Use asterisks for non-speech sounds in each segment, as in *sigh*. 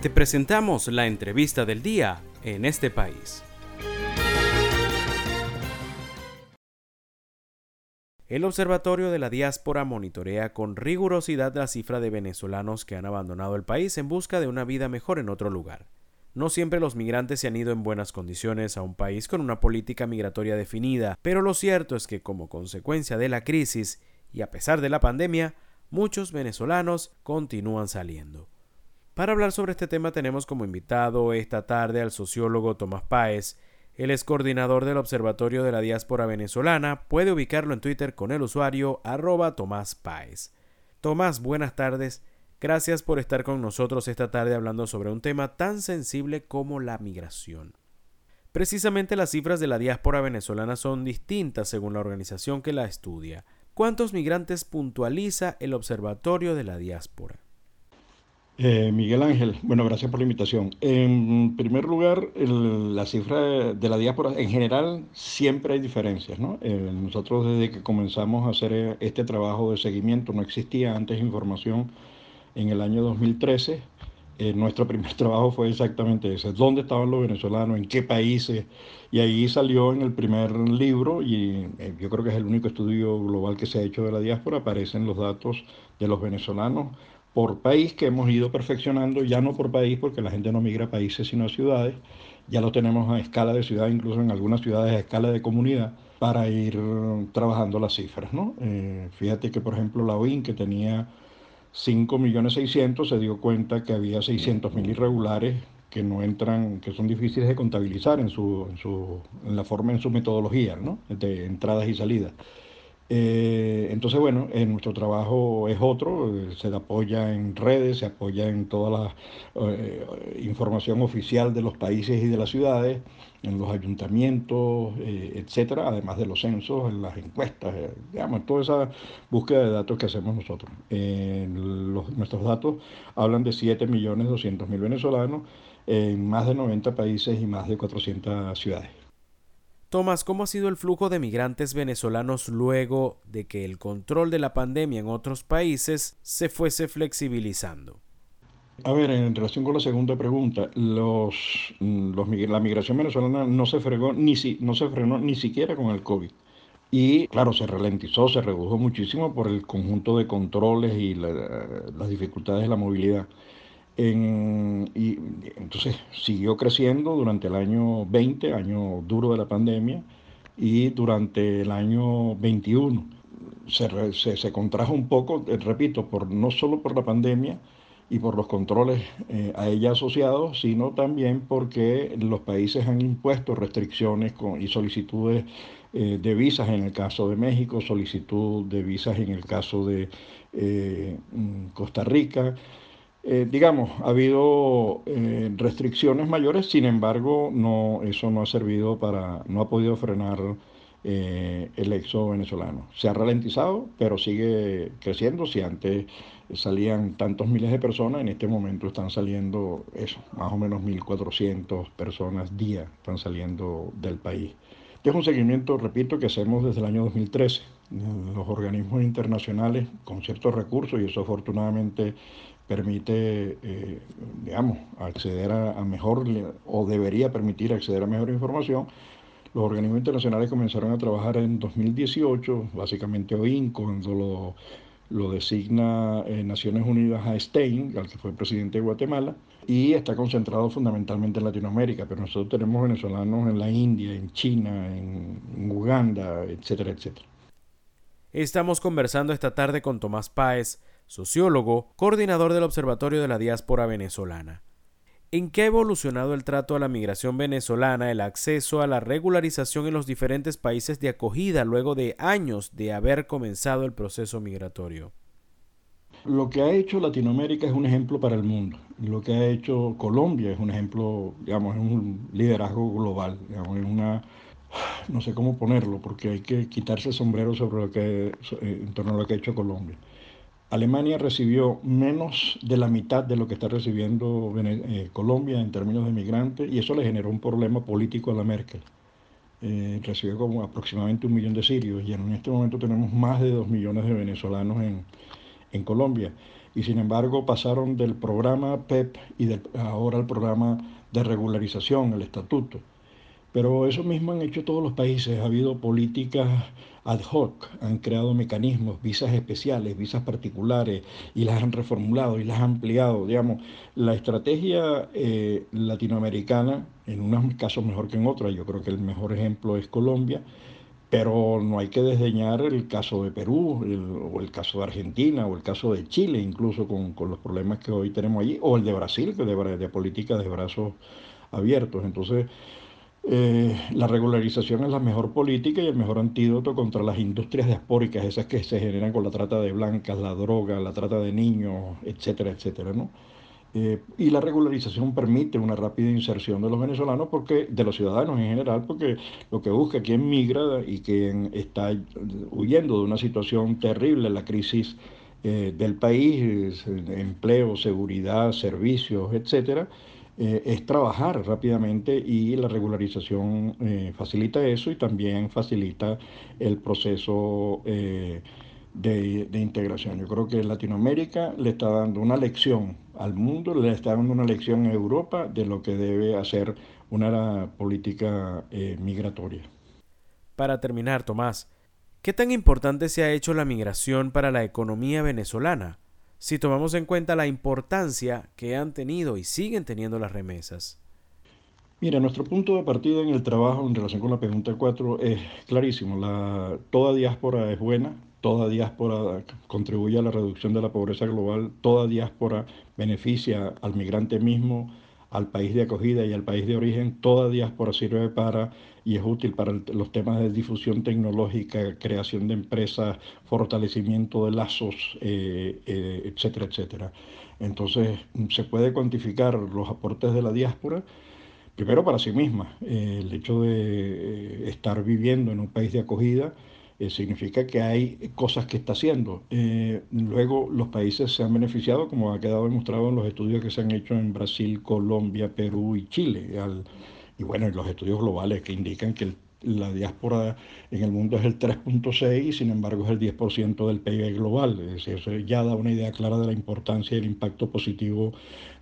Te presentamos la entrevista del día en este país. El Observatorio de la Diáspora monitorea con rigurosidad la cifra de venezolanos que han abandonado el país en busca de una vida mejor en otro lugar. No siempre los migrantes se han ido en buenas condiciones a un país con una política migratoria definida, pero lo cierto es que como consecuencia de la crisis y a pesar de la pandemia, muchos venezolanos continúan saliendo. Para hablar sobre este tema tenemos como invitado esta tarde al sociólogo Tomás Páez, él es coordinador del Observatorio de la Diáspora Venezolana. Puede ubicarlo en Twitter con el usuario arroba Tomás Páez. Tomás, buenas tardes. Gracias por estar con nosotros esta tarde hablando sobre un tema tan sensible como la migración. Precisamente las cifras de la diáspora venezolana son distintas según la organización que la estudia. ¿Cuántos migrantes puntualiza el Observatorio de la Diáspora? Eh, Miguel Ángel, bueno, gracias por la invitación. En primer lugar, la cifra de la diáspora en general siempre hay diferencias, ¿no? Eh, nosotros desde que comenzamos a hacer este trabajo de seguimiento, no existía antes información en el año 2013. Nuestro primer *laughs* trabajo fue exactamente ese, dónde estaban los venezolanos, en qué países, y ahí salió en el primer libro, y yo creo que es el único estudio global que se ha hecho de la diáspora, aparecen los datos de los venezolanos por país que hemos ido perfeccionando, ya no por país, porque la gente no migra a países sino a ciudades, ya lo tenemos a escala de ciudad, incluso en algunas ciudades a escala de comunidad, para ir trabajando las cifras. ¿no? Eh, fíjate que, por ejemplo, la OIN, que tenía 5.600.000, se dio cuenta que había 600.000 irregulares que no entran, que son difíciles de contabilizar en, su, en, su, en la forma, en su metodología, ¿no? de entradas y salidas. Eh, entonces, bueno, en nuestro trabajo es otro, eh, se apoya en redes, se apoya en toda la eh, información oficial de los países y de las ciudades, en los ayuntamientos, etcétera, además de los censos, en las encuestas, digamos, toda esa búsqueda de datos que hacemos nosotros. nuestros datos hablan de 7.200.000 venezolanos en más de 90 países y más de 400 ciudades. Tomás, ¿cómo ha sido el flujo de migrantes venezolanos luego de que el control de la pandemia en otros países se fuese flexibilizando? A ver, en relación con la segunda pregunta, los, los, la migración venezolana no se, fregó, ni si, no se frenó ni siquiera con el COVID. Y claro, se ralentizó, se redujo muchísimo por el conjunto de controles y las dificultades de la movilidad y entonces siguió creciendo durante el año 20, año duro de la pandemia, y durante el año 21 se, se, contrajo un poco, eh, repito, por, no solo por la pandemia y por los controles eh, a ella asociados, sino también porque los países han impuesto restricciones con, y solicitudes eh, de visas en el caso de México, solicitud de visas en el caso de mm, Costa Rica. Eh, digamos, ha habido eh, restricciones mayores, sin embargo, no, eso no ha servido para, no ha podido frenar eh, el éxodo venezolano. Se ha ralentizado, pero sigue creciendo. Si antes salían tantos miles de personas, en este momento están saliendo eso, más o menos 1.400 personas día están saliendo del país. Este es un seguimiento, repito, que hacemos desde el año 2013. Los organismos internacionales con ciertos recursos, y eso afortunadamente permite, eh, digamos, acceder a, mejor, o debería permitir acceder a mejor información. Los organismos internacionales comenzaron a trabajar en 2018, básicamente OIN, cuando lo, lo designa eh, Naciones Unidas a Stein, al que fue presidente de Guatemala, y está concentrado fundamentalmente en Latinoamérica, pero nosotros tenemos venezolanos en la India, en China, en Uganda, etcétera, etcétera. Estamos conversando esta tarde con Tomás Páez, sociólogo, coordinador del Observatorio de la Diáspora Venezolana. ¿En qué ha evolucionado el trato a la migración venezolana, el acceso a la regularización en los diferentes países de acogida luego de años de haber comenzado el proceso migratorio? Lo que ha hecho Latinoamérica es un ejemplo para el mundo. Lo que ha hecho Colombia es un ejemplo, digamos, es un liderazgo global, digamos, es una, no sé cómo ponerlo, porque hay que quitarse el sombrero sobre lo que, en torno a lo que ha hecho Colombia. Alemania recibió menos de la mitad de lo que está recibiendo eh, Colombia en términos de migrantes y eso le generó un problema político a la Merkel. Eh, recibió como aproximadamente un millón de sirios y en este momento tenemos más de dos millones de venezolanos en, en Colombia. Y sin embargo pasaron del programa PEP y ahora al programa de regularización, el estatuto. Pero eso mismo han hecho todos los países. Ha habido políticas ad hoc, han creado mecanismos, visas especiales, visas particulares, y las han reformulado y las han ampliado. Digamos, la estrategia eh, latinoamericana, en unos casos mejor que en otros, yo creo que el mejor ejemplo es Colombia, pero no hay que desdeñar el caso de Perú, o el caso de Argentina, o el caso de Chile, incluso con, los problemas que hoy tenemos allí, o el de Brasil, que de, de política de brazos abiertos. Entonces, eh, la regularización es la mejor política y el mejor antídoto contra las industrias diaspóricas, esas que se generan con la trata de blancas, la droga, la trata de niños, etcétera, etcétera, ¿no? Eh, y la regularización permite una rápida inserción de los venezolanos, porque de los ciudadanos en general, porque lo que busca quien migra y quien está huyendo de una situación terrible, la crisis eh, del país, empleo, seguridad, servicios, etcétera, eh, es trabajar rápidamente y la regularización facilita eso y también facilita el proceso de, integración. Yo creo que Latinoamérica le está dando una lección al mundo, le está dando una lección a Europa de lo que debe hacer una política eh, migratoria. Para terminar, Tomás, ¿qué tan importante se ha hecho la migración para la economía venezolana? Si tomamos en cuenta la importancia que han tenido y siguen teniendo las remesas. Mira, nuestro punto de partida en el trabajo en relación con la pregunta 4 es clarísimo. La, toda diáspora es buena, toda diáspora contribuye a la reducción de la pobreza global, toda diáspora beneficia al migrante mismo, al país de acogida y al país de origen, toda diáspora sirve para y es útil para los temas de difusión tecnológica, creación de empresas, fortalecimiento de lazos, eh, eh, etcétera, etcétera. Entonces, se puede cuantificar los aportes de la diáspora primero para sí misma. Eh, el hecho de estar viviendo en un país de acogida eh, significa que hay cosas que está haciendo. Eh, luego los países se han beneficiado, como ha quedado demostrado en los estudios que se han hecho en Brasil, Colombia, Perú y Chile. y bueno, en los estudios globales que indican que la diáspora en el mundo es el 3.6 y sin embargo es el 10% del PIB global. eso ya da una idea clara de la importancia y el impacto positivo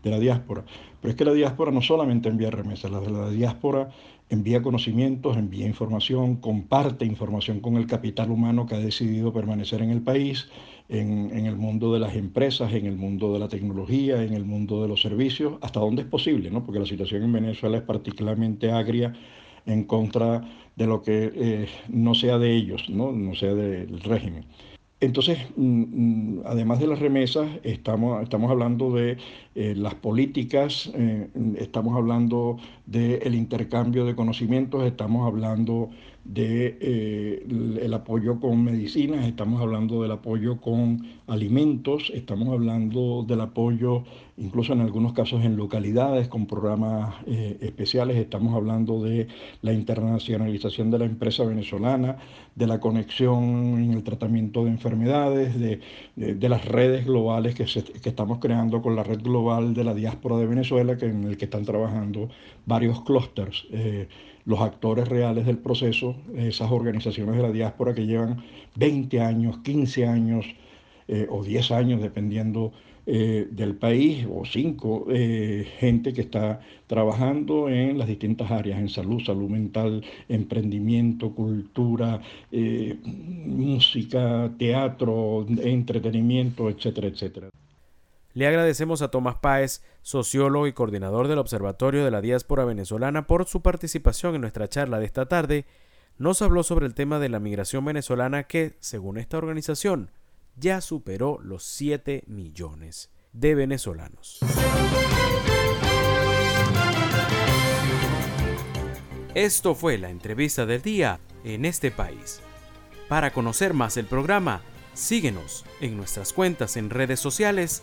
de la diáspora. Pero es que la diáspora no solamente envía remesas, la, la diáspora envía conocimientos, envía información, comparte información con el capital humano que ha decidido permanecer en el país, en, el mundo de las empresas, en el mundo de la tecnología, en el mundo de los servicios, hasta donde es posible, ¿no? porque la situación en Venezuela es particularmente agria en contra de lo que eh, no sea de ellos, no, no sea del régimen. Entonces, mm, mm, además de las remesas, estamos, estamos hablando de eh, las políticas, eh, estamos hablando del intercambio de conocimientos, estamos hablando de, el apoyo con medicinas, estamos hablando del apoyo con alimentos, estamos hablando del apoyo incluso en algunos casos en localidades con programas eh, especiales, estamos hablando de la internacionalización de la empresa venezolana, de la conexión en el tratamiento de enfermedades, de, de, las redes globales que, que, estamos creando con la red global de la diáspora de Venezuela, que, en el que están trabajando varios clústeres. Eh, los actores reales del proceso, esas organizaciones de la diáspora que llevan 20 años, 15 años eh, o 10 años, dependiendo eh, del país, o 5, eh, gente que está trabajando en las distintas áreas, en salud, salud mental, emprendimiento, cultura, música, teatro, entretenimiento, etcétera, etcétera. Le agradecemos a Tomás Páez, sociólogo y coordinador del Observatorio de la Diáspora Venezolana, por su participación en nuestra charla de esta tarde. Nos habló sobre el tema de la migración venezolana que, según esta organización, ya superó los 7 millones de venezolanos. Esto fue la entrevista del día en este país. Para conocer más el programa, síguenos en nuestras cuentas en redes sociales